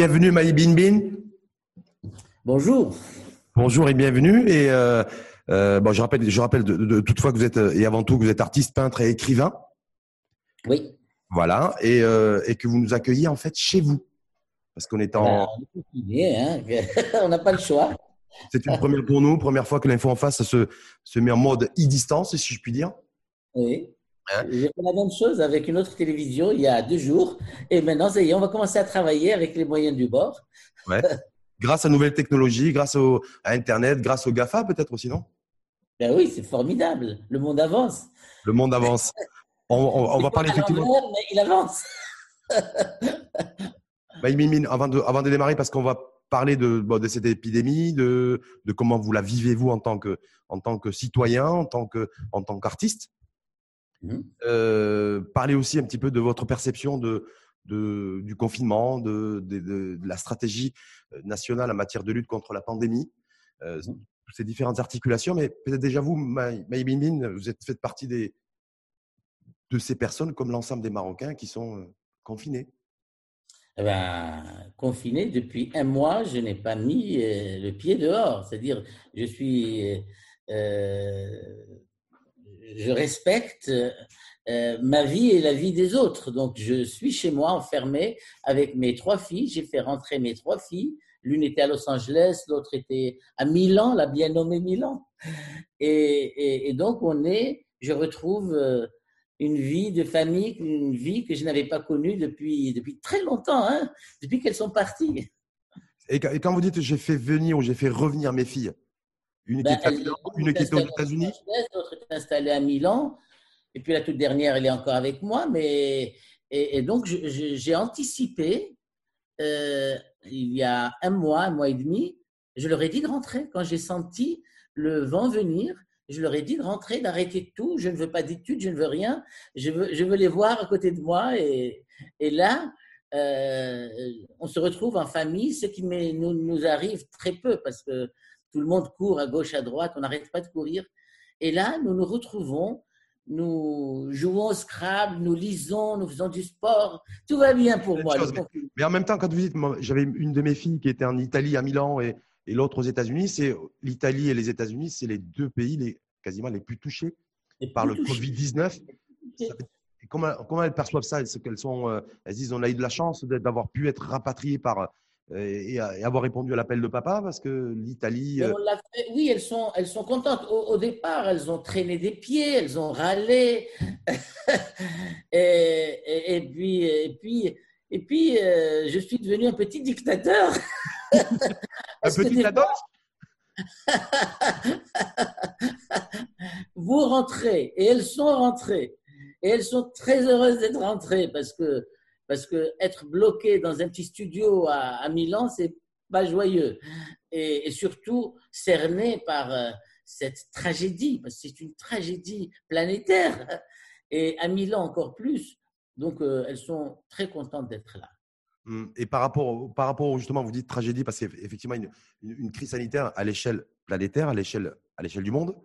Bienvenue Maï Bin Bin. Bonjour. Bonjour et bienvenue. Et euh, euh, bon, je rappelle, je rappelle de, de, toutefois que vous êtes et avant tout que vous êtes artiste, peintre et écrivain. Oui. Voilà, et, euh, et que vous nous accueillez en fait chez vous, parce qu'on est en. Ben, on n'a pas le choix. C'est une première pour nous, première fois que l'info en face se, se met en mode e-distance, si je puis dire. Oui. Hein? J'ai fait la même chose avec une autre télévision il y a deux jours. Et maintenant, ça y est, on va commencer à travailler avec les moyens du bord. Ouais. grâce à nouvelles technologies, grâce au, à Internet, grâce au GAFA peut-être aussi, non? Ben oui, c'est formidable. Le monde avance. Le monde avance. On, on, on va parler effectivement. Mais il avance. bah, avant de, avant de démarrer, parce qu'on va parler de, bon, de cette épidémie, de, de comment vous la vivez vous en tant que, en tant que citoyen, en tant que, en tant qu'artiste? Mmh. Euh, parler aussi un petit peu de votre perception de, de, du confinement, de, de, de, la stratégie euh, nationale en matière de lutte contre la pandémie, euh, mmh. ces différentes articulations. Mais peut-être déjà vous, Maïbin, vous êtes fait partie des, de ces personnes, comme l'ensemble des Marocains, qui sont euh, confinés. Eh ben, confiné depuis un mois, je n'ai pas mis le pied dehors. C'est-à-dire, je suis, euh, je respecte euh, ma vie et la vie des autres. Donc, je suis chez moi enfermé avec mes trois filles. J'ai fait rentrer mes trois filles. L'une était à Los Angeles, l'autre était à Milan, la bien nommée Milan. Et, donc, on est, je retrouve euh, une vie de famille, une vie que je n'avais pas connue depuis, depuis très longtemps, hein, depuis qu'elles sont parties. Et quand vous dites j'ai fait venir ou j'ai fait revenir mes filles, une ben, qui, une qui était aux États-Unis L'autre est installée à Milan. Et puis la toute dernière, elle est encore avec moi. Mais, et, donc, j'ai anticipé, euh, il y a un mois, un mois et demi, je leur ai dit de rentrer. Quand j'ai senti le vent venir, je leur ai dit de rentrer, d'arrêter tout. Je ne veux pas d'études, je ne veux rien. Je veux, je veux les voir à côté de moi. Et, et là, euh, on se retrouve en famille, ce qui nous, nous arrive très peu parce que tout le monde court à gauche, à droite, on n'arrête pas de courir. Et là, nous nous retrouvons nous jouons au Scrabble, nous lisons, nous faisons du sport. Tout va bien pour moi. mais, en même temps, quand vous dites, j'avais une de mes filles qui était en Italie, à Milan, et, et l'autre aux États-Unis, c'est l'Italie et les États-Unis, c'est les deux pays les, quasiment les plus touchés par le Covid-19. Comment, comment, elles perçoivent ça? Est-ce qu'elles sont, euh, elles disent, on a eu de la chance d'avoir pu être rapatriées par et, avoir répondu à l'appel de papa parce que l'Italie. Euh, oui, elles sont, elles sont contentes. Au, départ, elles ont traîné des pieds, elles ont râlé. et, et, puis, et puis, et puis euh, je suis devenu un petit dictateur. un petit dictateur Vous rentrez et elles sont rentrées. Et elles sont très heureuses d'être rentrées parce que parce que être bloqué dans un petit studio à, à Milan, c'est pas joyeux. Et, surtout cerné par euh, cette tragédie, parce que c'est une tragédie planétaire. Et à Milan encore plus. Donc, euh, elles sont très contentes d'être là. Hum, et par rapport, par rapport justement, vous dites tragédie, parce qu'effectivement, une, une, crise sanitaire à l'échelle planétaire, à l'échelle, à l'échelle du monde,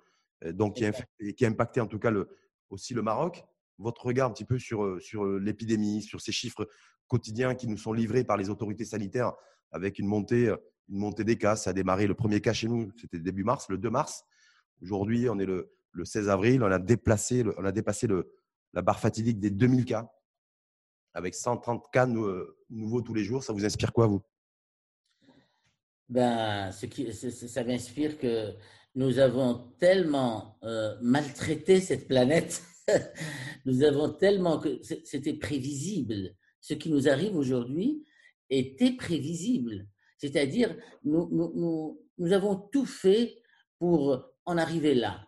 euh, donc qui a, qui a, impacté en tout cas le, aussi le Maroc votre regard un petit peu sur, sur l'épidémie, sur ces chiffres quotidiens qui nous sont livrés par les autorités sanitaires avec une montée, une montée des cas. Ça a démarré le premier cas chez nous, c'était début mars, le 2 mars. Aujourd'hui, on est le, le, 16 avril, on a, déplacé, on a dépassé le, la barre fatidique des 2000 cas avec 130 cas nouveaux tous les jours. Ça vous inspire quoi, vous? Ben, ce qui, ça m'inspire que nous avons tellement maltraité cette planète nous avons tellement que c'était prévisible. Ce qui nous arrive aujourd'hui était prévisible. C'est-à-dire, nous, nous, nous, avons tout fait pour en arriver là.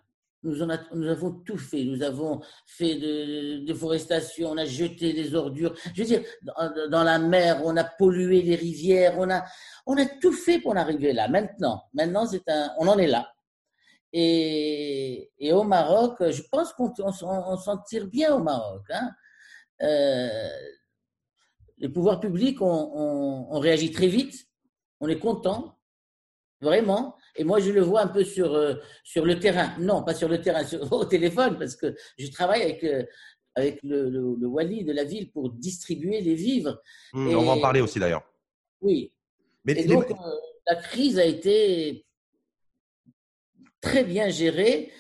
Nous, avons tout fait. Nous avons fait de déforestation, on a jeté des ordures. Je veux dire, dans, dans, la mer, on a pollué les rivières, on a, on a tout fait pour en arriver là. Maintenant, maintenant, un, on en est là. Et, et, au Maroc, je pense qu'on s'en tire bien au Maroc. Hein. Euh, les pouvoirs publics ont, on, réagi très vite. On est content, vraiment. Et moi, je le vois un peu sur, euh, sur le terrain. Non, pas sur le terrain, au téléphone, parce que je travaille avec, euh, avec le, le, wali de la ville pour distribuer les vivres. Mmh, on va en parler aussi d'ailleurs. Oui. Mais et donc, la crise a été très bien gérée,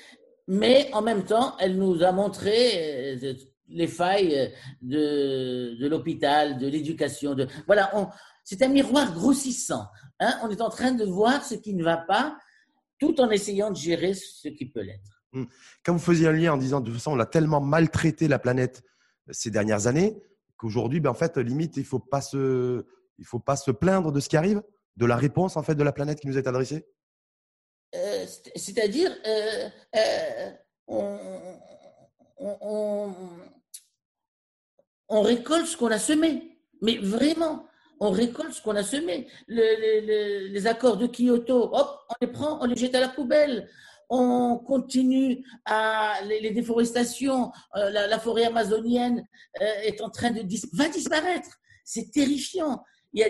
mais en même temps, elle nous a montré les failles de, de l'hôpital, de l'éducation. Voilà, c'est un miroir grossissant. Hein. On est en train de voir ce qui ne va pas, tout en essayant de gérer ce qui peut l'être. Hmm. Quand vous faisiez un lien en disant de toute façon, on a tellement maltraité la planète ces dernières années qu'aujourd'hui, ben, en fait, limite, il ne faut, pas se, faut pas se plaindre de ce qui arrive, de la réponse en fait de la planète qui nous est adressée? Euh, C'est-à-dire, euh, euh, on, récolte ce qu'on a semé. Mais vraiment, on récolte ce qu'on a semé. les accords de Kyoto, hop, on les prend, on les jette à la poubelle. On continue à les, déforestations. La, forêt amazonienne est en train de va disparaître. C'est terrifiant. Il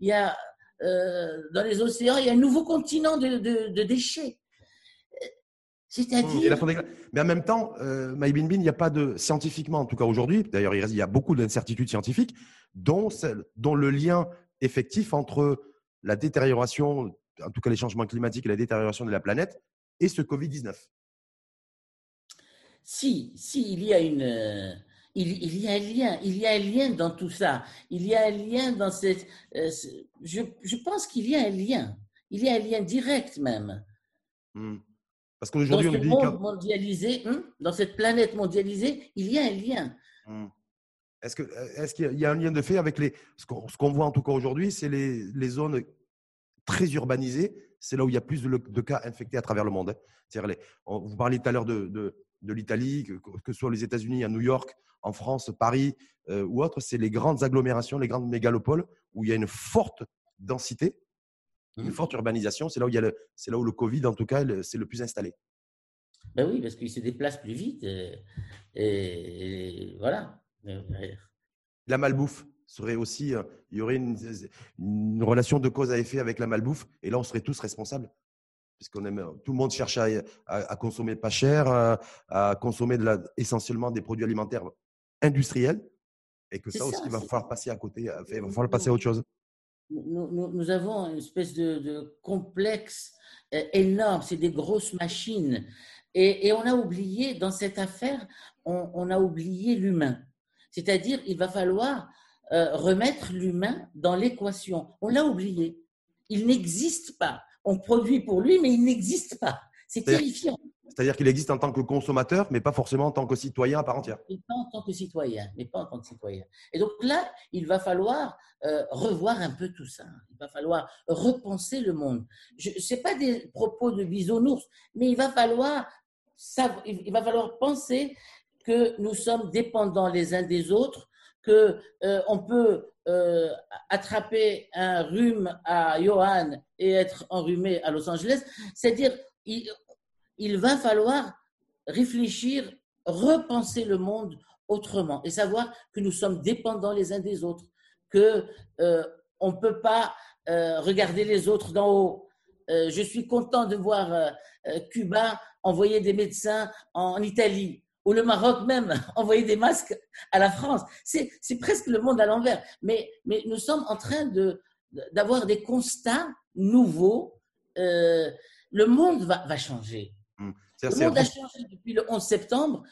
y a euh, dans les océans, il y a un nouveau continent de, de déchets. C'est-à-dire. Mais en même temps, euh, Bin, il n'y a pas de, scientifiquement, en tout cas aujourd'hui, d'ailleurs, il y a beaucoup d'incertitudes scientifiques, dont, dont le lien effectif entre la détérioration, en tout cas les changements climatiques et la détérioration de la planète, et ce Covid-19. Si, si, il y a une. Il, il, y a un lien, il y a un lien dans tout ça. Il y a un lien dans cette. Euh, je, je, pense qu'il y a un lien. Il y a un lien direct même. Hmm. Parce qu'aujourd'hui, on dit. Monde mondialisé, hein, dans cette planète mondialisée, il y a un lien. Hmm. Est-ce qu'il est qu'il y a un lien de fait avec les. Ce qu'on voit en tout cas aujourd'hui, c'est les, les, zones très urbanisées. C'est là où il y a plus de, cas infectés à travers le monde. Hein. Les, vous parliez tout à l'heure de, de, de l'Italie, que, que, ce soit les États-Unis, à New York, en France, Paris euh, ou autre, c'est les grandes agglomérations, les grandes mégalopoles où il y a une forte densité une mmh. forte urbanisation. C'est là où il y a le, c'est là où le Covid, en tout cas, c'est le plus installé. Ben oui, parce qu'il se déplace plus vite. Euh, et, voilà. La malbouffe serait aussi, euh, il y aurait une, relation de cause à effet avec la malbouffe, et là, on serait tous responsables. Puisqu'on aime, tout le monde cherche à, consommer pas cher, à, consommer de la, essentiellement des produits alimentaires industriels, et que ça aussi, il va falloir passer à côté, il va falloir passer à autre chose nous, avons une espèce de, complexe euh, énorme, c'est des grosses machines. Et, on a oublié, dans cette affaire, on, a oublié l'humain. C'est-à-dire, il va falloir euh, remettre l'humain dans l'équation. On l'a oublié. Il n'existe pas. On produit pour lui, mais il n'existe pas. C'est terrifiant. C'est-à-dire qu'il existe en tant que consommateur, mais pas forcément en tant que citoyen à part entière. Et pas en tant que citoyen, mais pas en tant que citoyen. Et donc là, il va falloir euh, revoir un peu tout ça. Il va falloir repenser le monde. Ce n'est pas des propos de bisounours, mais il va falloir il va falloir penser que nous sommes dépendants les uns des autres, que euh, on peut euh, attraper un rhume à Johan et être enrhumé à Los Angeles. C'est-à-dire, il va falloir réfléchir, repenser le monde autrement et savoir que nous sommes dépendants les uns des autres, que euh, on ne peut pas euh, regarder les autres d'en haut. Je suis content de voir Cuba envoyer des médecins en Italie ou le Maroc même envoyer des masques à la France. C'est presque le monde à l'envers. Mais, mais nous sommes en train d'avoir des constats nouveaux. le monde va, va changer. Mmh. Le monde a changé depuis le 11 septembre.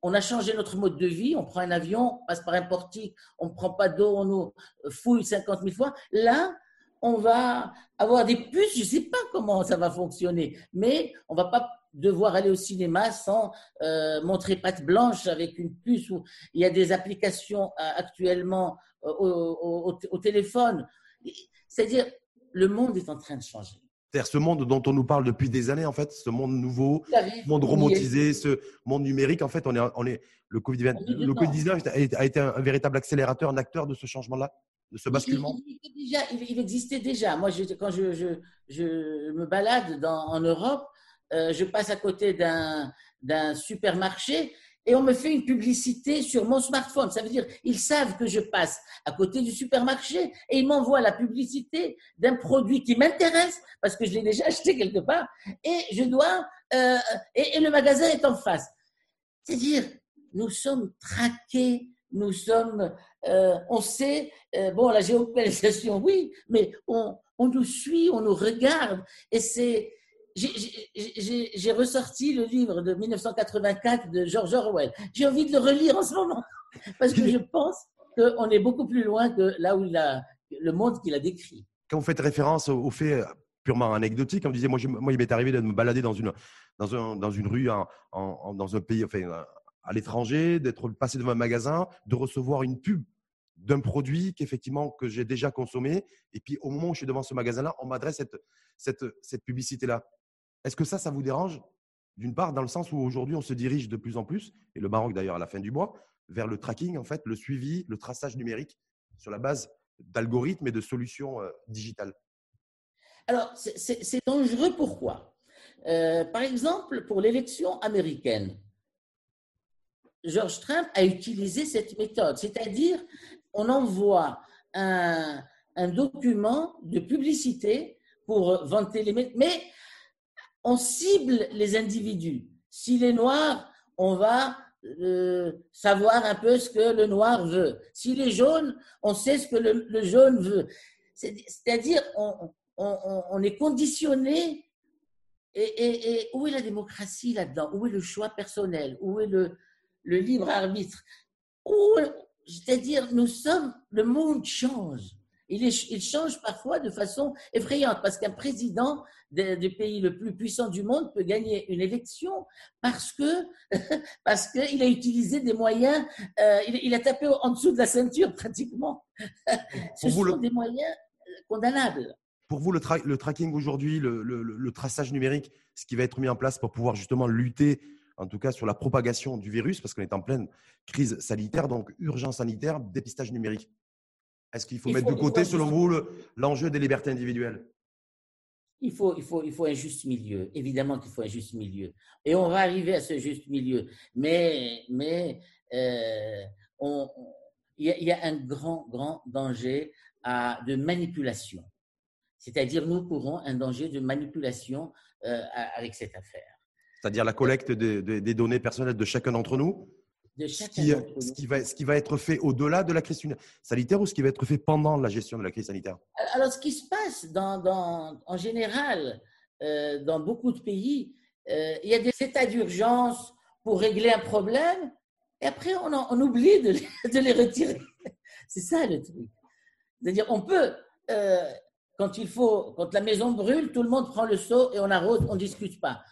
On a changé notre mode de vie. On prend un avion, on passe par un portique, on ne prend pas d'eau, on nous fouille 50 000 fois. Là, on va avoir des puces. Je ne sais pas comment ça va fonctionner, mais on ne va pas devoir aller au cinéma sans euh, montrer patte blanche avec une puce. il y a des applications euh, actuellement euh, au téléphone. C'est-à-dire, le monde est en train de changer. C'est-à-dire ce monde dont on nous parle depuis des années, en fait, ce monde nouveau, ce monde robotisé, ce monde numérique, en fait, on est, on est, le Covid-19 a été un, véritable accélérateur, un acteur de ce changement-là, de ce basculement? il, existait déjà. Moi, quand je, je, je, me balade dans, en Europe, euh, je passe à côté d'un supermarché et on me fait une publicité sur mon smartphone. Ça veut dire, ils savent que je passe à côté du supermarché et ils m'envoient la publicité d'un produit qui m'intéresse parce que je l'ai déjà acheté quelque part et je dois, euh, et, le magasin est en face. C'est-à-dire, nous sommes traqués nous sommes, euh, on sait, bon, la géolocalisation, oui, mais on, on, nous suit, on nous regarde. Et c'est. J'ai ressorti le livre de 1984 de George Orwell. J'ai envie de le relire en ce moment, parce que je pense qu'on est beaucoup plus loin que là où il a, le monde qu'il a décrit. Quand vous faites référence au fait purement anecdotique, on disait, moi, il m'est arrivé de me balader dans une, rue, dans un pays, à l'étranger, d'être passé devant un magasin, de recevoir une pub d'un produit qu'effectivement que j'ai déjà consommé. Et puis au moment où je suis devant ce magasin-là, on m'adresse cette publicité-là. Est-ce que ça, ça vous dérange D'une part, dans le sens où aujourd'hui, on se dirige de plus en plus, et le Maroc d'ailleurs à la fin du mois, vers le tracking, en fait, le suivi, le traçage numérique sur la base d'algorithmes et de solutions euh, digitales? Alors, c'est dangereux pourquoi? Euh, Par exemple, pour l'élection américaine, George Trump a utilisé cette méthode, c'est-à-dire on envoie un, document de publicité pour vanter les mais on cible les individus. S'il est noir, on va euh, savoir un peu ce que le noir veut. S'il est jaune, on sait ce que le, jaune veut. C'est-à-dire, on, est conditionné. et, où est la démocratie là-dedans? Où est le choix personnel? Où est le, le libre arbitre? C'est-à-dire, nous sommes, le monde change. Il, il, change parfois de façon effrayante parce qu'un président du pays le plus puissant du monde peut gagner une élection parce que parce qu'il a utilisé des moyens, euh, il, a tapé en dessous de la ceinture pratiquement. Ce sont des moyens euh, condamnables. Pour vous, le, le tracking aujourd'hui, le, le, traçage numérique, ce qui va être mis en place pour pouvoir justement lutter en tout cas sur la propagation du virus, parce qu'on est en pleine crise sanitaire, donc urgence sanitaire, dépistage numérique. Est-ce qu'il faut mettre de côté, selon vous, l'enjeu des libertés individuelles? Il faut, il, faut, il faut un juste milieu. Évidemment qu'il faut un juste milieu. Et on va arriver à ce juste milieu. Mais, mais euh, il, y a, un grand, grand danger à, de manipulation. C'est-à-dire, nous courons un danger de manipulation euh, avec cette affaire c'est-à-dire la collecte des données personnelles de chacun d'entre nous, ce, qui, ce, qui va, ce qui va être fait au-delà de la crise sanitaire ou ce qui va être fait pendant la gestion de la crise sanitaire? Alors, ce qui se passe dans, dans, en général euh, dans beaucoup de pays, euh, il y a des états d'urgence pour régler un problème et après on, on oublie de les, de les retirer. C'est ça le truc. C'est-à-dire, on peut, euh, quand il faut, quand la maison brûle, tout le monde prend le seau et on arrose, on ne discute pas.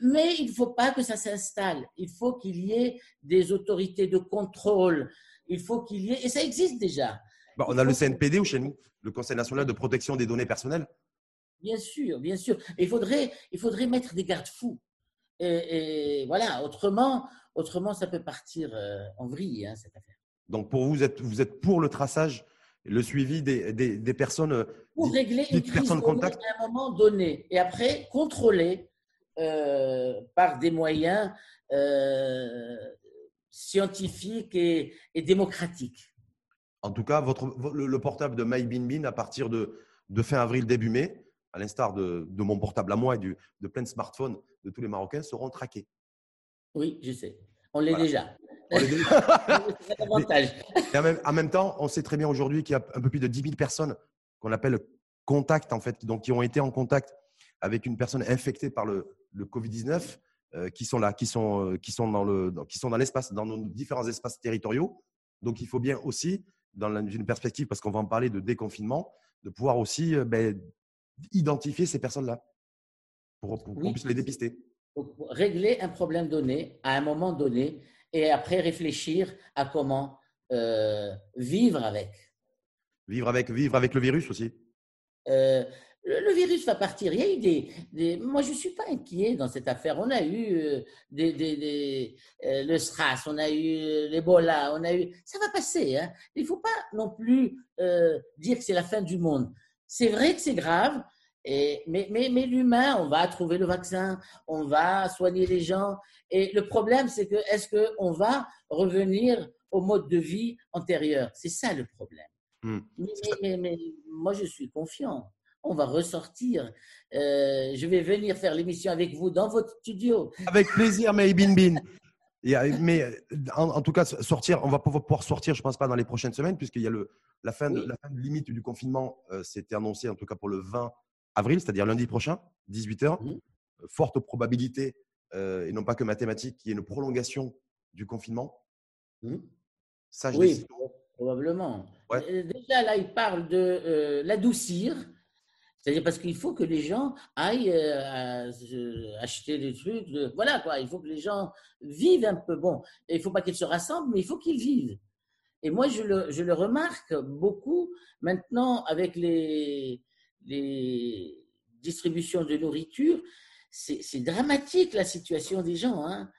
Mais il ne faut pas que ça s'installe. Il faut qu'il y ait des autorités de contrôle. Il faut qu'il y ait, et ça existe déjà. Bah, on a le CNPD ou chez nous, le Conseil national de protection des données personnelles. Bien sûr, bien sûr. il faudrait, il faudrait mettre des garde-fous. Et, voilà, autrement, autrement, ça peut partir euh, en vrille, hein, cette affaire. Donc, pour vous, vous êtes, vous êtes pour le traçage, le suivi des, des, personnes. Euh, pour régler une crise contact. à un moment donné. Et après, contrôler euh, par des moyens euh, scientifiques et, démocratiques. En tout cas, votre, le, portable de My Bin à partir de, de fin avril, début mai, à l'instar de, de, mon portable à moi et du, de plein de smartphones de tous les Marocains, seront traqués. Oui, je sais. On l'est déjà. On l'est en, même, en même temps, on sait très bien aujourd'hui qu'il y a un peu plus de 10 000 personnes qu'on appelle contact, en fait, donc qui ont été en contact avec une personne infectée par le, le Covid-19 euh, qui sont là, qui sont, euh, qui sont dans le, qui sont dans l'espace, dans nos différents espaces territoriaux. Donc, il faut bien aussi, dans une perspective, parce qu'on va en parler de déconfinement, de pouvoir aussi euh, ben, identifier ces personnes-là pour, qu'on puisse les dépister. régler un problème donné à un moment donné et après réfléchir à comment vivre avec. Vivre avec, vivre avec le virus aussi. Le, virus va partir. Il y a eu des, Moi, je ne suis pas inquiet dans cette affaire. On a eu euh, des, des, euh, le SRAS, on a eu euh, l'Ebola, on a eu. Ça va passer. Hein. Il ne faut pas non plus dire que c'est la fin du monde. C'est vrai que c'est grave, et, mais, mais, mais l'humain, on va trouver le vaccin, on va soigner les gens. Et le problème, c'est que est-ce qu'on va revenir au mode de vie antérieur? C'est ça le problème. Hmm. mais, mais moi, je suis confiant on va ressortir. Euh, je vais venir faire l'émission avec vous dans votre studio. Avec plaisir, May Bin Bin. Et, mais en, tout cas, sortir, on va pouvoir sortir, je ne pense pas dans les prochaines semaines, puisqu'il y a le, la, fin de, la fin de limite du confinement, c'était annoncé en tout cas pour le 20 avril, c'est-à-dire lundi prochain, 18h. Mmh. Forte probabilité, et non pas que mathématique, qu'il y ait une prolongation du confinement. Mmh. Ça, je oui, probablement. Déjà, là, il parle de l'adoucir c'est-à-dire parce qu'il faut que les gens aillent euh, acheter des trucs. voilà quoi, il faut que les gens vivent un peu. Bon, il ne faut pas qu'ils se rassemblent, mais il faut qu'ils vivent. Et moi, je le, remarque beaucoup maintenant avec les, les distributions de nourriture. C'est dramatique la situation des gens. Hein.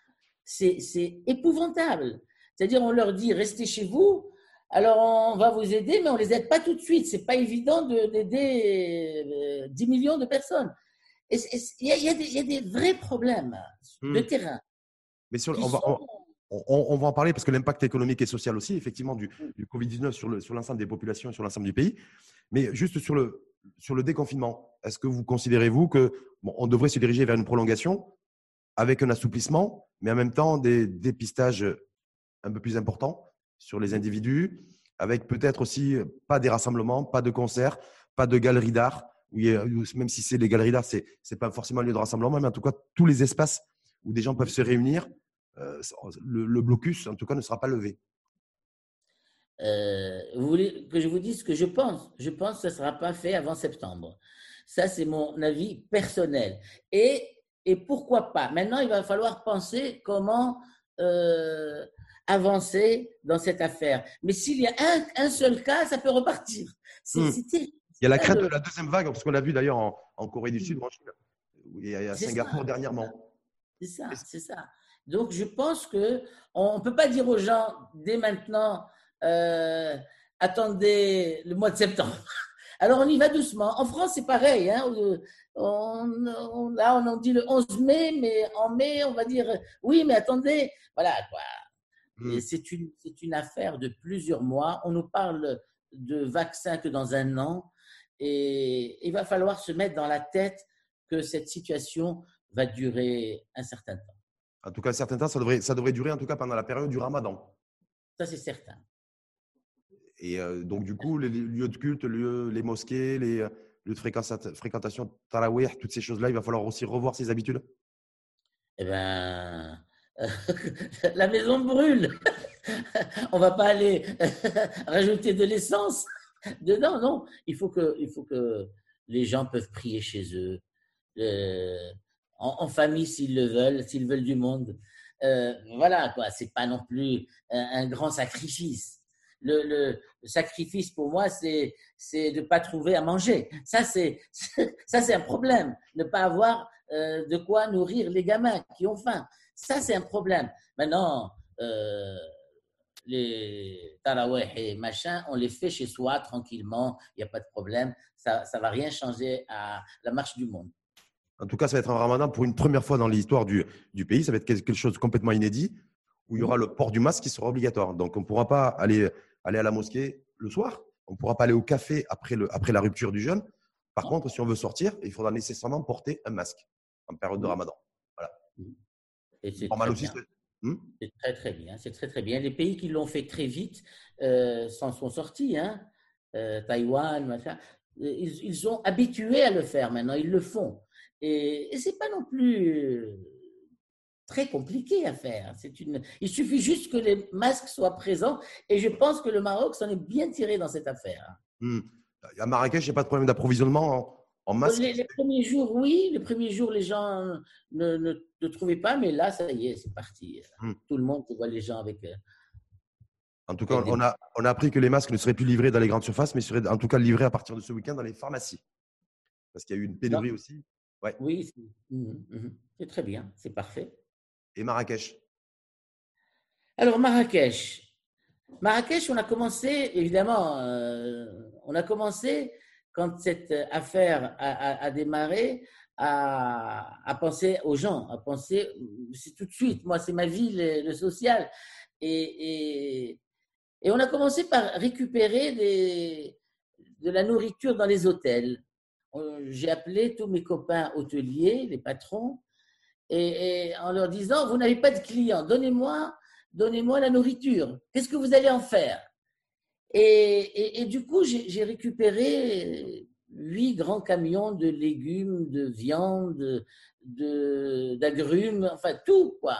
C'est épouvantable. C'est-à-dire, on leur dit restez chez vous, alors, on va vous aider, mais on ne les aide pas tout de suite. Ce n'est pas évident d'aider 10 euh, millions de personnes. Il y, y, a des vrais problèmes de hmm. terrain. Mais sur, on, va, on, va, en parler parce que l'impact économique et social aussi, effectivement, du, du Covid-19 sur l'ensemble des populations, sur l'ensemble du pays. Mais juste sur le, sur le déconfinement, est-ce que vous considérez-vous que on devrait se diriger vers une prolongation avec un assouplissement, mais en même temps des dépistages un peu plus importants? Sur les individus, avec peut-être aussi pas des rassemblements, pas de concerts, pas de galeries d'art, même si c'est les galeries d'art, ce n'est pas forcément un lieu de rassemblement, mais en tout cas, tous les espaces où des gens peuvent se réunir, euh, le, blocus, en tout cas, ne sera pas levé. Euh, vous voulez que je vous dise ce que je pense? Je pense que ça ne sera pas fait avant septembre. Ça, c'est mon avis personnel. Et, et pourquoi pas? Maintenant, il va falloir penser comment euh, avancer dans cette affaire. Mais s'il y a un, seul cas, ça peut repartir. Hmm. Il y a la crainte de la deuxième vague, parce qu'on l'a vu d'ailleurs en, Corée du Sud, et à Singapour dernièrement. C'est ça, c'est ça. Donc je pense que on ne peut pas dire aux gens dès maintenant, euh, attendez le mois de septembre. Alors on y va doucement. En France, c'est pareil. Hein. On, là, on en dit le 11 mai, mais en mai, on va dire oui, mais attendez. Voilà quoi. Mmh. c'est une, une affaire de plusieurs mois. On nous parle de vaccins que dans un an. Et il va falloir se mettre dans la tête que cette situation va durer un certain temps. En tout cas, un certain temps, ça devrait, ça devrait durer en tout cas pendant la période du ramadan. Ça, c'est certain. Et euh, donc, du coup, les lieux de culte, les mosquées, les lieux de fréquentation, tarawih, toutes ces choses-là, il va falloir aussi revoir ses habitudes? Eh bien, la maison brûle. On va pas aller rajouter de l'essence dedans, non. Il faut que, les gens peuvent prier chez eux, euh, en, famille s'ils le veulent, s'ils veulent du monde. Euh, voilà quoi. C'est pas non plus un, grand sacrifice. Le, sacrifice pour moi, c'est c'est de pas trouver à manger. Ça c'est un problème. Ne pas avoir euh, de quoi nourrir les gamins qui ont faim. Ça, c'est un problème. Maintenant, euh, les taraweh et machin, on les fait chez soi tranquillement, il n'y a pas de problème. Ça ne va rien changer à la marche du monde. En tout cas, ça va être un ramadan pour une première fois dans l'histoire du, du, pays. Ça va être quelque chose de complètement inédit où il y aura le port du masque qui sera obligatoire. Donc, on ne pourra pas aller, aller à la mosquée le soir. On ne pourra pas aller au café après, le, après la rupture du jeûne. Par contre, si on veut sortir, il faudra nécessairement porter un masque en période de ramadan. Voilà. c'est hmm? très, très, bien. C'est très très bien. Les pays qui l'ont fait très vite euh, s'en sont sortis. Hein. Euh, Taïwan, Ils, ils, sont habitués à le faire maintenant. Ils le font. Et, et c'est pas non plus très compliqué à faire. C'est une... Il suffit juste que les masques soient présents. Et je pense que le Maroc s'en est bien tiré dans cette affaire. À Marrakech, il n'y a pas de problème d'approvisionnement les, premiers jours, oui. Les premiers jours, les gens ne, ne, trouvaient pas, mais là, ça y est, c'est parti. Hmm. Tout le monde voit les gens avec. Euh, en tout cas, on a, on a appris que les masques ne seraient plus livrés dans les grandes surfaces, mais seraient en tout cas livrés à partir de ce week-end dans les pharmacies. Parce qu'il y a eu une pénurie aussi. Ouais. Oui, mhm, mhm. c'est très bien, c'est parfait. Et Marrakech? Alors, Marrakech. Marrakech, on a commencé, évidemment, euh, on a commencé quand cette affaire a, démarré, à, penser aux gens, à penser, c'est tout de suite, moi c'est ma vie, le, social. Et, on a commencé par récupérer de la nourriture dans les hôtels. J'ai appelé tous mes copains hôteliers, les patrons, et, en leur disant, vous n'avez pas de clients, donnez-moi donnez-moi la nourriture. Qu'est-ce que vous allez en faire? Et, du coup, j'ai récupéré huit grands camions de légumes, de viande, d'agrumes, enfin tout, quoi,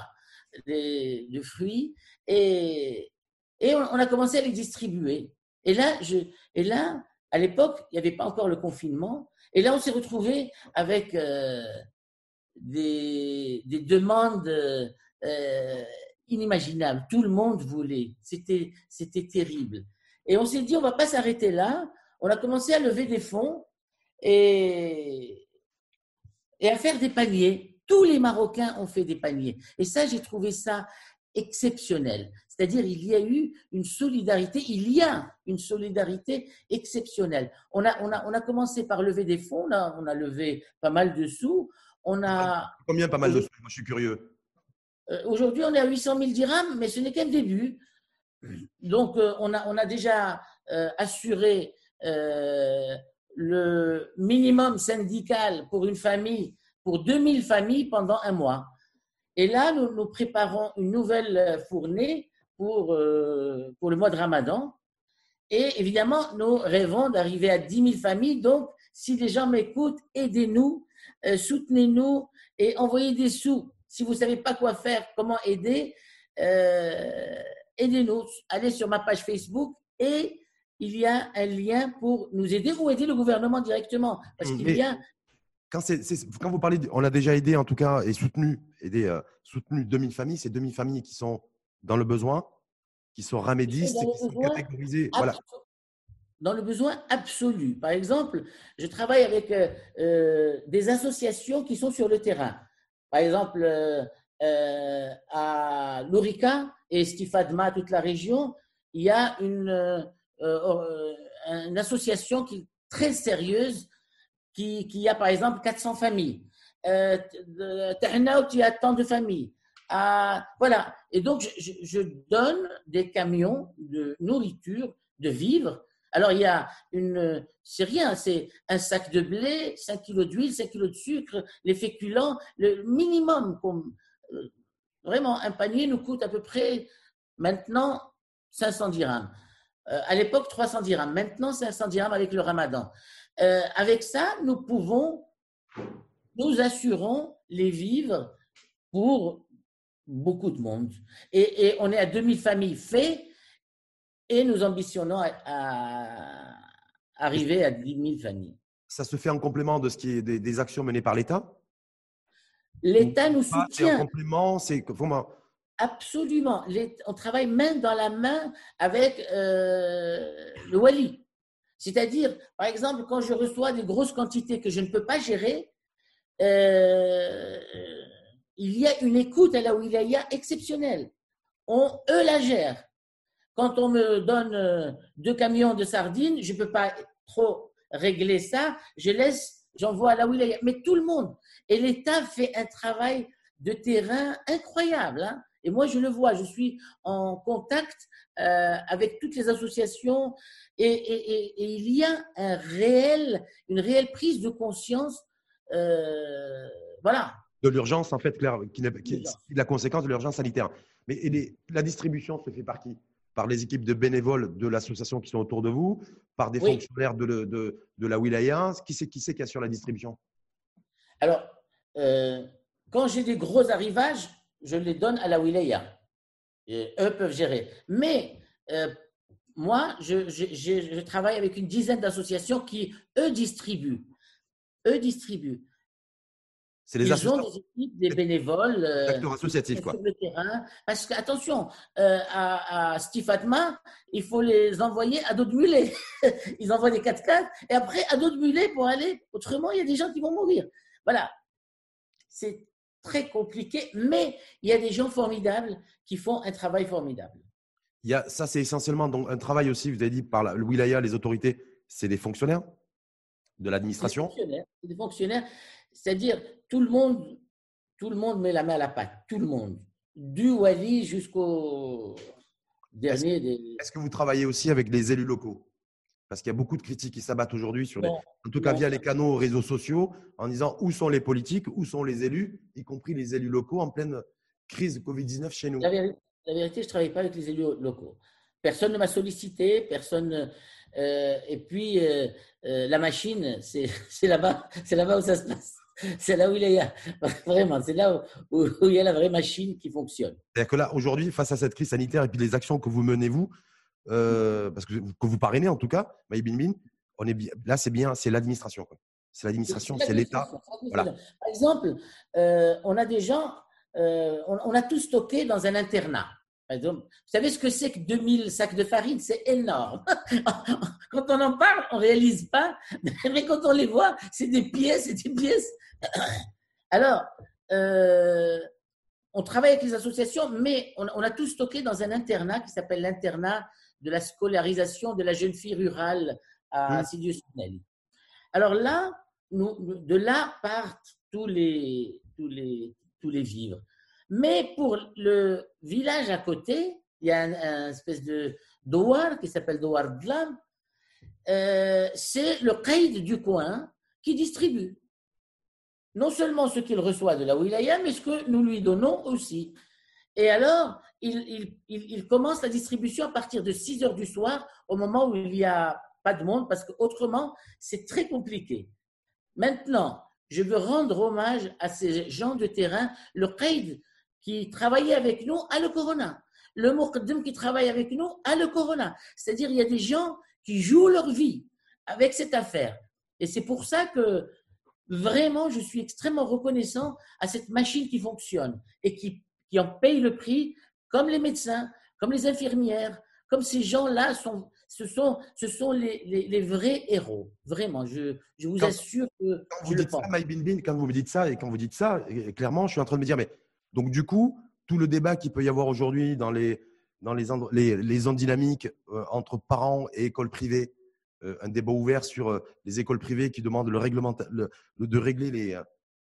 de fruits. Et, et on, a commencé à les distribuer. Et là, je, et là à l'époque, il n'y avait pas encore le confinement. Et là, on s'est retrouvé avec euh, des, des, demandes euh, inimaginables. Tout le monde voulait. C'était terrible. Et on s'est dit, on ne va pas s'arrêter là. On a commencé à lever des fonds et, et à faire des paniers. Tous les Marocains ont fait des paniers. Et ça, j'ai trouvé ça exceptionnel. C'est-à-dire, il y a eu une solidarité, il y a une solidarité exceptionnelle. On a, on a, on a commencé par lever des fonds, on a, on a levé pas mal de sous. On a, Combien pas mal de sous? Moi, je suis curieux. Euh, aujourd'hui, on est à 800 000 dirhams, mais ce n'est qu'un début. Donc, euh, on, a, on a déjà euh, assuré le minimum syndical pour une famille, pour 2000 familles pendant un mois. Et là, nous, préparons une nouvelle fournée pour, euh, pour le mois de Ramadan. Et évidemment, nous rêvons d'arriver à 10 000 familles. Donc, si les gens m'écoutent, aidez-nous, euh, soutenez-nous et envoyez des sous. Si vous ne savez pas quoi faire, comment aider, euh, aidez-nous. Allez sur ma page Facebook et il y a un lien pour nous aider ou aider le gouvernement directement. Parce qu'il y a quand, quand, vous parlez, on a déjà aidé en tout cas et soutenu, aidé, soutenu 2000 familles, c'est 2000 familles qui sont dans le besoin, qui sont ramédistes, qui sont catégorisés. Voilà. Dans le besoin absolu. Par exemple, je travaille avec euh, euh, des associations qui sont sur le terrain. Par exemple, euh, à Lurica et Stifadma, toute la région, il y a une, une association qui est très sérieuse qui, qui a par exemple 400 familles. Euh, tu as tant de familles. Ah, voilà. Et donc, je, donne des camions de nourriture, de vivres. Alors, il y a une. C'est rien, c'est un sac de blé, 5 kilos d'huile, 5 kilos de sucre, les féculents, le minimum. Comme, euh, vraiment, un panier nous coûte à peu près maintenant 500 dirhams. Euh, à l'époque, 300 dirhams. Maintenant, 500 dirhams avec le ramadan. Euh, avec ça, nous pouvons, nous assurons les vivres pour beaucoup de monde. Et, on est à 2000 familles faites et nous ambitionnons à, arriver à 10 000 familles. Ça se fait en complément de ce qui est des, actions menées par l'État? L'État nous soutient. C'est en complément, c'est Absolument. On travaille main dans la main avec euh, le Wali. C'est-à-dire, par exemple, quand je reçois des grosses quantités que je ne peux pas gérer, euh, il y a une écoute à la wilaya exceptionnelle. On, eux la gèrent. Quand on me donne euh, deux camions de sardines, je ne peux pas trop régler ça. Je laisse, j'envoie à la wilaya. Mais tout le monde. Et l'État fait un travail de terrain incroyable. Hein. Et moi, je le vois. Je suis en contact euh, avec toutes les associations et, il y a un réel, une réelle prise de conscience. Euh, voilà de l'urgence, en fait, Claire, qui, est la conséquence de l'urgence sanitaire. Mais la distribution se fait par qui? Par les équipes de bénévoles de l'association qui sont autour de vous, par des fonctionnaires de, de, de, la wilaya. Qui c'est qui, qui assure la distribution? Alors, euh, quand j'ai des gros arrivages, je les donne à la wilaya. Et eux peuvent gérer. Mais euh, moi, je, je, travaille avec une dizaine d'associations qui, eux, distribuent. Eux distribuent. C'est les Ils ont des équipes, des bénévoles euh, associatifs, quoi. sur le terrain. Parce que, attention, euh, à, à Stifatma, il faut les envoyer à d'autres mulets. Ils envoient des 4x4 et après à d'autres mulets pour aller. Autrement, il y a des gens qui vont mourir. Voilà. C'est très compliqué, mais il y a des gens formidables qui font un travail formidable. Il y a, ça, c'est essentiellement donc, un travail aussi, vous avez dit, par le wilaya, les autorités, c'est des fonctionnaires de l'administration? des fonctionnaires. C'est-à-dire, tout le monde, tout le monde met la main à la pâte, tout le monde, du Wali jusqu'au dernier. Est-ce que vous travaillez aussi avec les élus locaux? Parce qu'il y a beaucoup de critiques qui s'abattent aujourd'hui, sur en tout cas via les canaux réseaux sociaux, en disant où sont les politiques, où sont les élus, y compris les élus locaux en pleine crise Covid-19 chez nous. La vérité, la vérité je ne travaille pas avec les élus locaux. Personne ne m'a sollicité, personne. Euh, et puis, euh, euh, la machine, c'est là-bas, c'est là-bas où ça se passe. C'est là où il y a vraiment, c'est là où, il y a la vraie machine qui fonctionne. C'est-à-dire que là, aujourd'hui, face à cette crise sanitaire et puis les actions que vous menez vous, parce que, que vous parrainez en tout cas, Bin on est bien, là, c'est bien, c'est l'administration. C'est l'administration, c'est l'État. Par exemple, on a des gens, on, a tout stocké dans un internat vous savez ce que c'est que 2000 sacs de farine? C'est énorme. quand on en parle, on ne réalise pas, mais quand on les voit, c'est des pièces, c'est des pièces. Alors, euh, on travaille avec les associations, mais on, a tout stocké dans un internat qui s'appelle l'internat de la scolarisation de la jeune fille rurale à silius Alors là, de là partent tous les, tous les, tous les vivres. Mais pour le village à côté, il y a un, espèce de douar qui s'appelle douar Dlam. Euh, c'est le caïd du coin qui distribue. Non seulement ce qu'il reçoit de la wilaya, mais ce que nous lui donnons aussi. Et alors, il, il, commence la distribution à partir de 6 heures du soir, au moment où il n'y a pas de monde, parce qu'autrement, c'est très compliqué. Maintenant, je veux rendre hommage à ces gens de terrain. Le Qaïd qui travaillait avec nous a le corona. Le Moukdim qui travaille avec nous a le corona. C'est-à-dire, il y a des gens qui jouent leur vie avec cette affaire. Et c'est pour ça que vraiment, je suis extrêmement reconnaissant à cette machine qui fonctionne et qui, qui en paye le prix, comme les médecins, comme les infirmières, comme ces gens-là sont, ce sont, ce sont les, les, vrais héros. Vraiment, je, je vous assure que. Quand vous dites ça, quand vous me dites ça, et quand vous dites ça, clairement, je suis en train de me dire, mais donc, du coup, tout le débat qu'il peut y avoir aujourd'hui dans les, dans les, les, zones dynamiques euh, entre parents et écoles privées, euh, un débat ouvert sur euh, les écoles privées qui demandent le règlement, de régler les,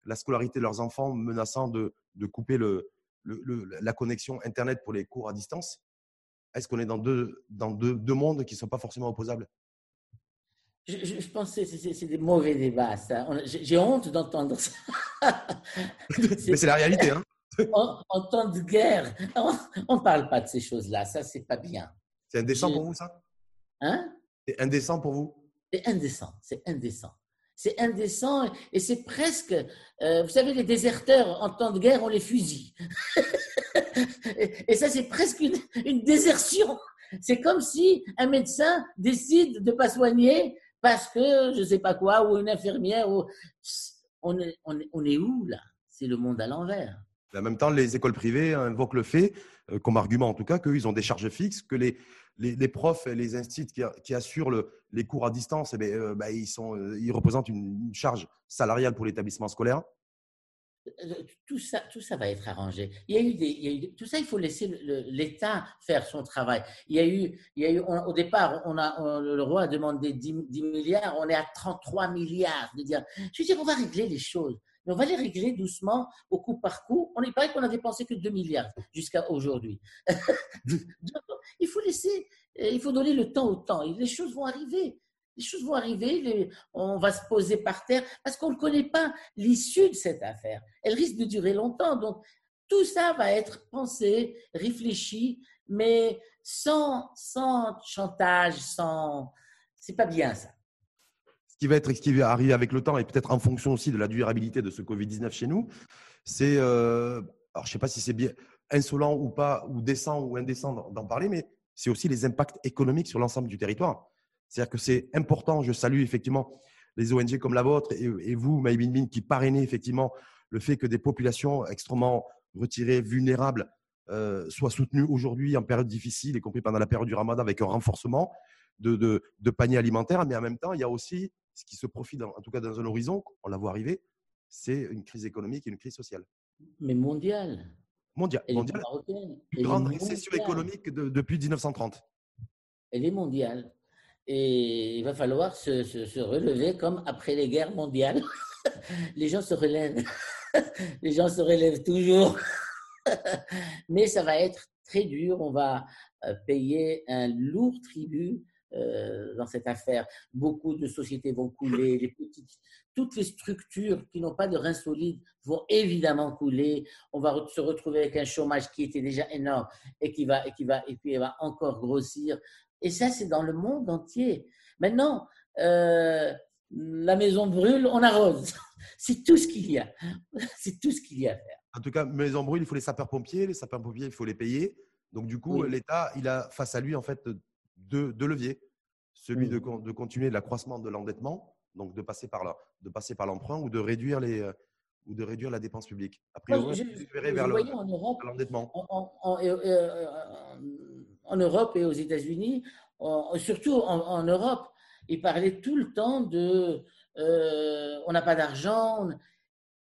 la scolarité de leurs enfants, menaçant de, de couper le, la connexion Internet pour les cours à distance. Est-ce qu'on est dans deux, dans deux, deux mondes qui ne sont pas forcément opposables? Je, je, pense que c'est des mauvais débats, ça. J'ai honte d'entendre ça. Mais c'est la réalité, hein en, temps de guerre, on ne parle pas de ces choses-là. Ça, c'est pas bien. C'est indécent pour vous, ça? Hein? C'est indécent pour vous? C'est indécent. C'est indécent. C'est indécent et c'est presque, euh, vous savez, les déserteurs en temps de guerre, on les fusille. et ça, c'est presque une, une désertion. C'est comme si un médecin décide de ne pas soigner parce que je ne sais pas quoi, ou une infirmière. Ou... On, est, on, est, on est où là? C'est le monde à l'envers. En même temps, les écoles privées invoquent le fait, euh, comme argument en tout cas, qu'ils ont des charges fixes, que les, les, profs et les instituts qui, assurent les cours à distance, eh bien, euh, bah, ils, sont, euh, ils représentent une, charge salariale pour l'établissement scolaire. Tout ça, tout ça va être arrangé. Il y a eu tout ça, il faut laisser l'État faire son travail. Il y a eu, il y a eu au départ, on a, le roi a demandé 10, 10, milliards, on est à 33 milliards. De dire, je veux dire, on va régler les choses mais on va les régler doucement, au coup par coup. On est pareil qu'on a dépensé que 2 milliards jusqu'à aujourd'hui. il faut laisser, euh, il faut donner le temps au temps. Et les choses vont arriver. Les choses vont arriver, on va se poser par terre parce qu'on ne connaît pas l'issue de cette affaire. Elle risque de durer longtemps. Donc, tout ça va être pensé, réfléchi, mais sans, sans chantage, sans. C'est pas bien ça qui va être, qui va arriver avec le temps et peut-être en fonction aussi de la durabilité de ce Covid-19 chez nous, c'est, euh, alors je sais pas si c'est bien insolent ou pas, ou décent ou indécent d'en parler, mais c'est aussi les impacts économiques sur l'ensemble du territoire. C'est-à-dire que c'est important, je salue effectivement les ONG comme la vôtre et, vous, Maïbin qui parrainez effectivement le fait que des populations extrêmement retirées, vulnérables, euh, soient soutenues aujourd'hui en période difficile, y compris pendant la période du ramadan, avec un renforcement de, de, de paniers alimentaires. Mais en même temps, il y a aussi ce qui se profile, en tout cas dans un horizon, on la voit arriver, c'est une crise économique et une crise sociale. Mais mondiale. Mondiale. mondiale. Grande récession économique depuis 1930. Elle est mondiale. Et il va falloir se, se, relever comme après les guerres mondiales. les gens se relèvent. les gens se relèvent toujours. Mais ça va être très dur. On va euh, payer un lourd tribut euh, dans cette affaire. Beaucoup de sociétés vont couler, les petites, toutes les structures qui n'ont pas de reins solides vont évidemment couler. On va se retrouver avec un chômage qui était déjà énorme et qui va, et qui va, et puis va encore grossir. Et ça, c'est dans le monde entier. Maintenant, euh, la maison brûle, on arrose. C'est tout ce qu'il y a. C'est tout ce qu'il y a à faire. En tout cas, maison brûle, il faut les sapeurs-pompiers. Les sapeurs-pompiers, il faut les payer. Donc, du coup, l'État, il a face à lui, en fait, deux, leviers. Celui de, de, continuer l'accroissement de l'endettement, donc de passer par là, de passer par l'emprunt ou de réduire les euh, ou de réduire la dépense publique. Après, je, vers l'endettement. En, euh, en, Europe et aux États-Unis, surtout en, Europe, il parlait tout le temps de euh, on n'a pas d'argent.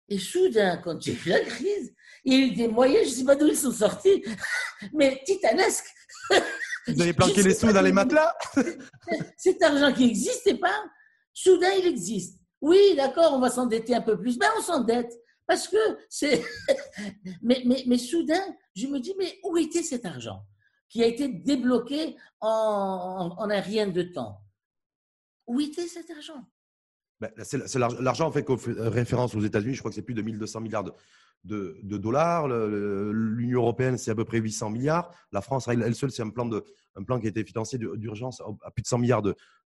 Et soudain, quand j'ai eu la crise, il y a eu des moyens, je ne sais pas d'où ils sont sortis, mais titanesques. Vous avez planqué les sous dans les matelas Cet argent qui n'existait pas, soudain il existe. Oui, d'accord, on va s'endetter un peu plus. Mais on s'endette. Parce que c'est. mais, mais, mais soudain, je me dis, mais où était cet argent qui a été débloqué en, en, un rien de temps? Où était cet argent? Ben, l'argent en fait fait référence aux États-Unis. Je crois que c'est plus de 1200 milliards de, de, dollars. L'Union européenne, c'est à peu près 800 milliards. La France, elle seule, c'est un, plan de, un plan qui a été financé d'urgence à plus de 100 milliards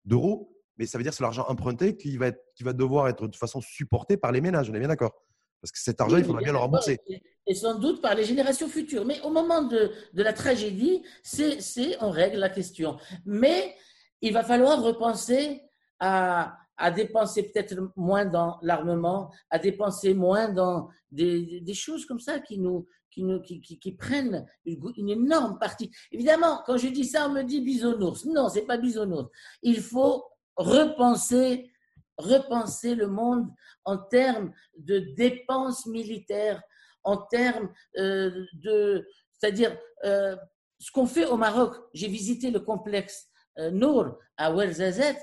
d'euros. Mais ça veut dire que c'est l'argent emprunté qui va, être, qui va devoir être de façon supporté par les ménages. On est bien d'accord? Parce que cet argent, il faudra bien le rembourser. Et sans doute par les générations futures. Mais au moment de, de la tragédie, c'est on règle la question. Mais il va falloir repenser à, à dépenser peut-être moins dans l'armement, à dépenser moins dans des, choses comme ça qui nous, qui, nous, qui, qui, prennent une, énorme partie. Évidemment, quand je dis ça, on me dit bisounours. Non, c'est pas bisounours. Il faut repenser, repenser le monde en termes de dépenses militaires, en termes euh, de, c'est-à-dire euh, ce qu'on fait au Maroc. J'ai visité le complexe euh, Nour à Ouerzazet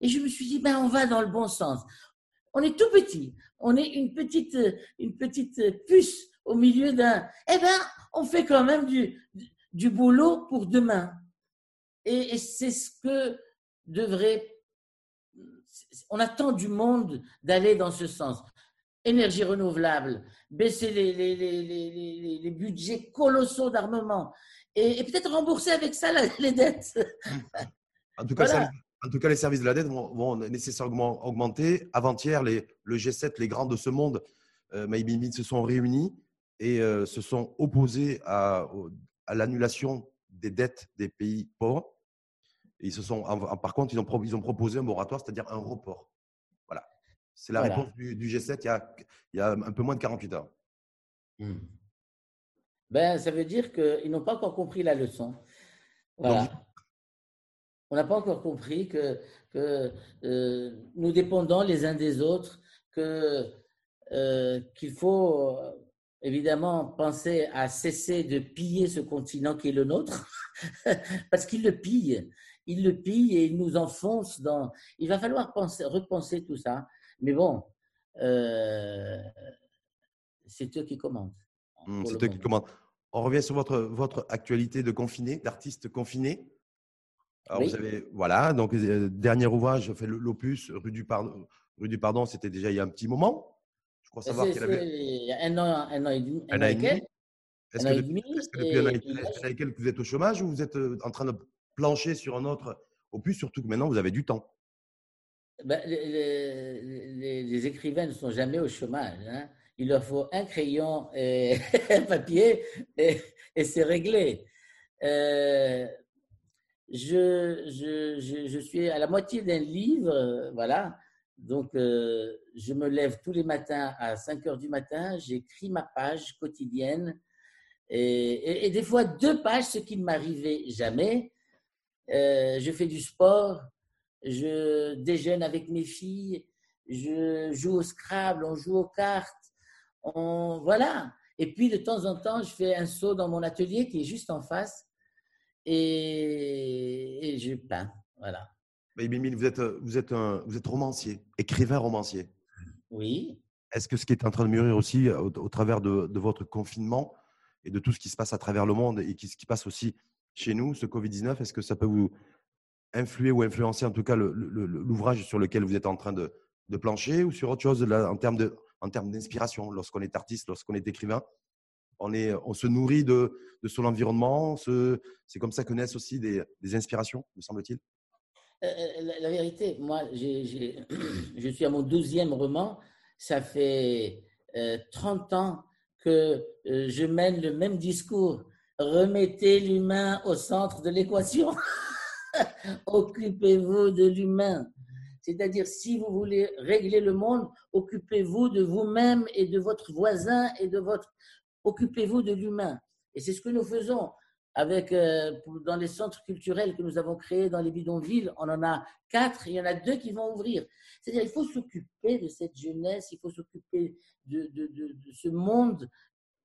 et je me suis dit, ben, on va dans le bon sens. On est tout petit. On est une petite, une petite puce au milieu d'un. Eh bien, on fait quand même du, du boulot pour demain. Et, et c'est ce que devrait. On attend du monde d'aller dans ce sens. Énergie renouvelable, baisser les, les, les, les budgets colossaux d'armement et, peut-être rembourser avec ça les dettes. En tout cas, ça, en tout cas, les services de la dette vont, nécessairement augmenter. Avant-hier, le G7, les grands de ce monde, euh, se sont réunis et euh, se sont opposés à, l'annulation des dettes des pays pauvres. ils se sont, par contre, ils ont, ils ont proposé un moratoire, c'est-à-dire un report. Voilà. C'est la réponse du, G7 il y, a, il y, a, un peu moins de 48 heures. Hmm. Ben, ça veut dire qu'ils n'ont pas encore compris la leçon. Voilà. On n'a pas encore compris que, euh, nous dépendons les uns des autres, que, euh, qu'il faut euh, évidemment penser à cesser de piller ce continent qui est le nôtre, parce qu'il le pille. Il le pille et il nous enfonce dans. Il va falloir penser, repenser tout ça. Mais bon, c'est eux qui commandent. Mmh, c'est eux qui commandent. On revient sur votre, votre actualité de confiné, d'artiste confiné. Alors vous avez, voilà, donc euh, dernier ouvrage, fait l'opus, rue du Pardon, rue du Pardon, c'était déjà il y a un petit moment. Je crois savoir qu'il avait. Il y a un an, un an et demi. Un, an et demi. Est-ce que, depuis, un an et demi, vous êtes au chômage ou vous êtes euh, en train de plancher sur un autre opus, surtout que maintenant vous avez du temps? Ben, les, les, écrivains ne sont jamais au chômage. Hein. Il leur faut un crayon et un papier et, et c'est réglé. Euh, je, suis à la moitié d'un livre, euh, voilà. Donc, euh, je me lève tous les matins à 5 heures du matin, j'écris ma page quotidienne et, et, des fois deux pages, ce qui ne m'arrivait jamais. Euh, je fais du sport, je déjeune avec mes filles, je joue au Scrabble, on joue aux cartes, on, voilà. Et puis, de temps en temps, je fais un saut dans mon atelier qui est juste en face et, je peins. Voilà. Mais vous êtes, vous, êtes un, vous êtes romancier, écrivain romancier. Oui. Est-ce que ce qui est en train de mûrir aussi au, travers de, votre confinement et de tout ce qui se passe à travers le monde et qui, ce qui passe aussi chez nous, ce Covid-19, est-ce que ça peut vous, influé ou influencé en tout cas l'ouvrage sur lequel vous êtes en train de, plancher ou sur autre chose de, en termes d'inspiration lorsqu'on est artiste, lorsqu'on est écrivain? On, se nourrit de, son environnement. C'est comme ça que naissent aussi des, inspirations, me semble-t-il. Euh, euh, la, vérité, moi, je suis à mon douzième roman. Ça fait 30 euh, ans que je mène le même discours. Remettez l'humain au centre de l'équation. Occupez-vous de l'humain. C'est-à-dire, si vous voulez régler le monde, occupez-vous de vous-même et de votre voisin et de votre... Occupez-vous de l'humain. Et c'est ce que nous faisons avec, euh, dans les centres culturels que nous avons créés dans les bidonvilles. On en a quatre, il y en a deux qui vont ouvrir. C'est-à-dire, il faut s'occuper de cette jeunesse, il faut s'occuper de, ce monde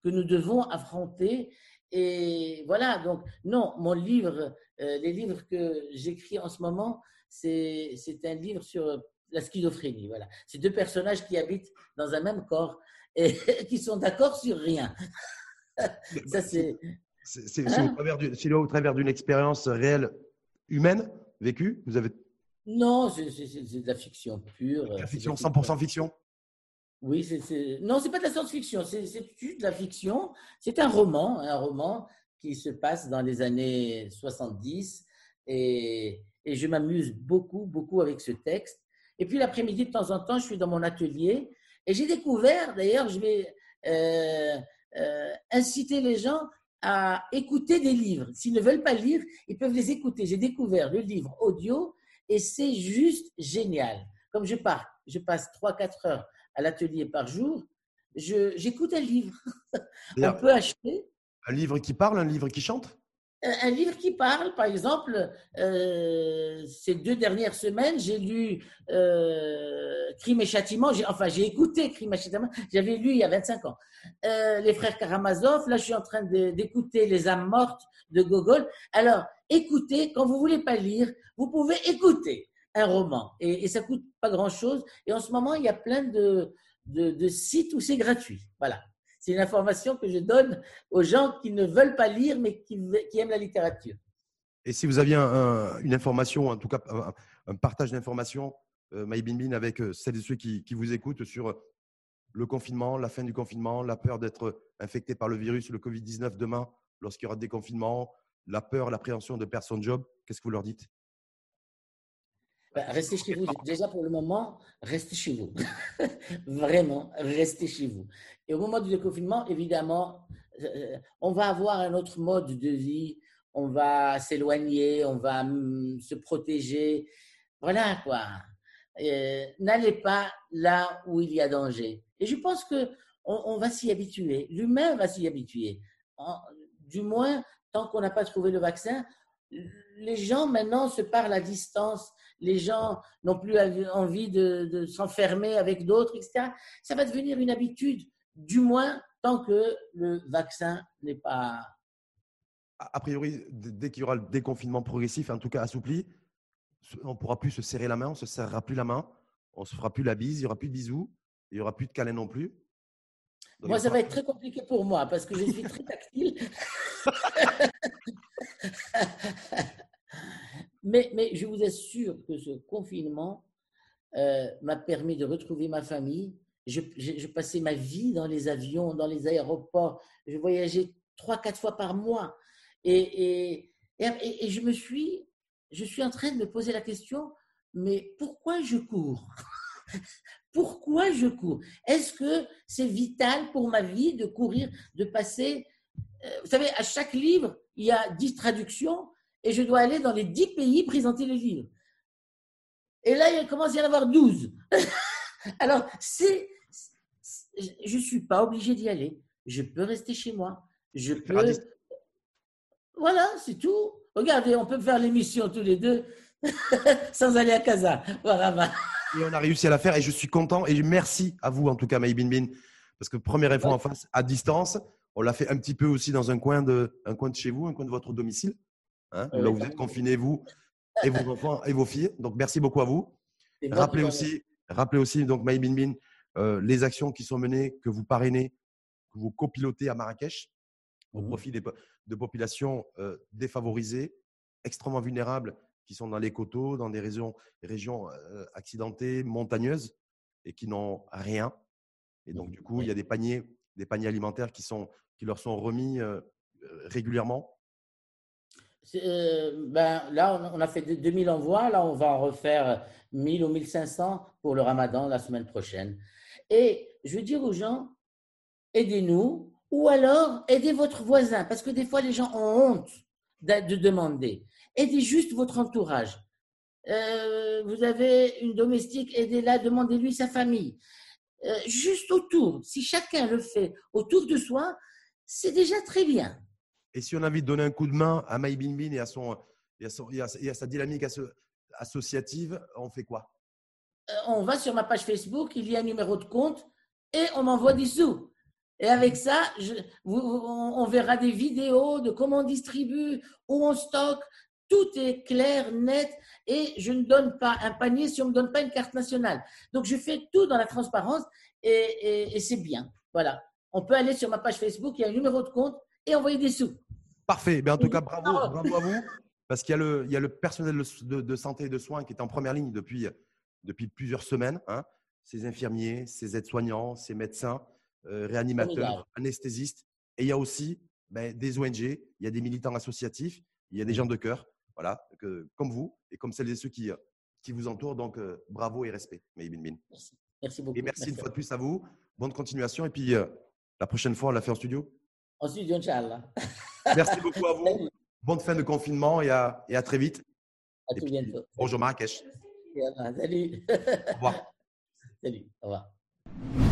que nous devons affronter. Et voilà, donc, non, mon livre, euh, les livres que j'écris en ce moment, c'est un livre sur la schizophrénie. Voilà. C'est deux personnages qui habitent dans un même corps et qui sont d'accord sur rien. Ça, c'est. C'est hein? au travers d'une expérience réelle humaine vécue Vous avez Non, c'est de la fiction pure. La fiction, 100% fiction? Oui, c'est non, c'est pas de la science-fiction, c'est juste de la fiction. C'est un roman, un roman qui se passe dans les années 70 et, et je m'amuse beaucoup, beaucoup avec ce texte. Et puis l'après-midi, de temps en temps, je suis dans mon atelier et j'ai découvert, d'ailleurs, je vais euh, euh, inciter les gens à écouter des livres. S'ils ne veulent pas lire, ils peuvent les écouter. J'ai découvert le livre audio et c'est juste génial. Comme je pars, je passe 3-4 heures à l'atelier par jour, j'écoute un livre. On peut acheter. Un livre qui parle, un livre qui chante? Un livre qui parle, par exemple, euh, ces deux dernières semaines, j'ai lu euh, Crime et Châtiment, enfin j'ai écouté Crime et Châtiment, j'avais lu il y a 25 ans. Euh, les frères Karamazov, là je suis en train d'écouter Les âmes mortes de Gogol. Alors, écoutez, quand vous voulez pas lire, vous pouvez écouter un roman et, ça coûte pas grand-chose. Et en ce moment, il y a plein de, de, de sites où c'est gratuit. Voilà. C'est une information que je donne aux gens qui ne veulent pas lire, mais qui, aiment la littérature. Et si vous aviez une information, en tout cas un, partage d'informations, euh, Bin avec euh, celles et ceux qui, vous écoutent sur le confinement, la fin du confinement, la peur d'être infecté par le virus, le Covid-19 demain, lorsqu'il y aura des confinements, la peur, l'appréhension de perdre son job, qu'est-ce que vous leur dites? Bah, restez chez vous. Déjà pour le moment, restez chez vous. Vraiment, restez chez vous. Et au moment du déconfinement, évidemment, euh, on va avoir un autre mode de vie. On va s'éloigner, on va hum, se protéger. Voilà quoi. Euh, n'allez pas là où il y a danger. Et je pense que on, va s'y habituer. L'humain va s'y habituer. du moins, tant qu'on n'a pas trouvé le vaccin, les gens maintenant se parlent à distance les gens n'ont plus envie de, s'enfermer avec d'autres, etc. Ça va devenir une habitude, du moins tant que le vaccin n'est pas. A priori, dès qu'il y aura le déconfinement progressif, en tout cas assoupli, on ne pourra plus se serrer la main, on ne se serrera plus la main, on ne se fera plus la bise, il n'y aura plus de bisous, il n'y aura plus de câlins non plus. moi, ça va être très compliqué pour moi parce que je suis très tactile. Mais, mais je vous assure que ce confinement euh, m'a permis de retrouver ma famille. Je, passais ma vie dans les avions, dans les aéroports. Je voyageais trois, quatre fois par mois. Et, et, et, je me suis, je suis en train de me poser la question, mais pourquoi je cours? Pourquoi je cours? Est-ce que c'est vital pour ma vie de courir, de passer Vous savez, à chaque livre, il y a dix traductions et je dois aller dans les dix pays présenter le livre. Et là, il commence à y en avoir 12. Alors, c'est, je ne suis pas obligé d'y aller. Je peux rester chez moi. Je peux. Voilà, c'est tout. Regardez, on peut faire l'émission tous les deux sans aller à Casa. Voilà. Et on a réussi à la faire et je suis content et merci à vous en tout cas, Maï Bin. Parce que première info en face, à distance, on l'a fait un petit peu aussi dans un coin, de, un coin de chez vous, un coin de votre domicile. Hein, là où vous êtes confinés, vous et vos enfants et vos filles. Donc, merci beaucoup à vous. Rappelez aussi, rappelez aussi, donc, Maï Bin Bin, euh, les actions qui sont menées, que vous parrainez, que vous copilotez à Marrakech au mmh profit des, de populations euh, défavorisées, extrêmement vulnérables qui sont dans les coteaux, dans des régions, régions euh, accidentées, montagneuses, et qui n'ont rien. Et donc, du coup, il y a des paniers, des paniers alimentaires qui, leur sont remis euh, régulièrement? ben, là, on a fait 2000 envois. Là, on va en refaire 1000 ou 1500 pour le ramadan la semaine prochaine. Et je veux dire aux gens, aidez-nous ou alors aidez votre voisin, parce que des fois les gens ont honte de, demander. Aidez juste votre entourage. Euh, vous avez une domestique, aidez-la, demandez-lui sa famille. Euh, juste autour, si chacun le fait autour de soi, c'est déjà très bien. Et si on a envie de donner un coup de main à Maï Bin et à, son, et à, sa dynamique associative, on fait quoi? Euh, On va sur ma page Facebook, il y a un numéro de compte et on m'envoie des sous. Et avec ça, on, verra des vidéos de comment on distribue, où on stocke. Tout est clair, net, et je ne donne pas un panier si on ne me donne pas une carte nationale. Donc, je fais tout dans la transparence et, c'est bien. Voilà. On peut aller sur ma page Facebook, il y a un numéro de compte et envoyer des sous. Parfait. Ben, en tout cas, bravo, bravo à vous. Parce qu'il y, a le, il y a le personnel de, santé et de soins qui est en première ligne depuis, depuis plusieurs semaines. Hein. Ces infirmiers, ces aides-soignants, ces médecins. Euh, réanimateurs, anesthésistes. Et il y a aussi ben, des ONG, il y a des militants associatifs, il y a des gens de cœur, voilà, que, comme vous et comme celles et ceux qui, qui vous entourent. Donc, euh, bravo et respect, Bin. Merci. merci beaucoup. Et merci, une fois de plus à vous. Bonne continuation. Et puis, euh, la prochaine fois, on l'a fait en studio? En studio, Inch'Allah. merci beaucoup à vous. Bonne fin de confinement et à, et à très vite. À tout bientôt. Bonjour Marrakech. Salut. Au revoir. Salut. Au revoir.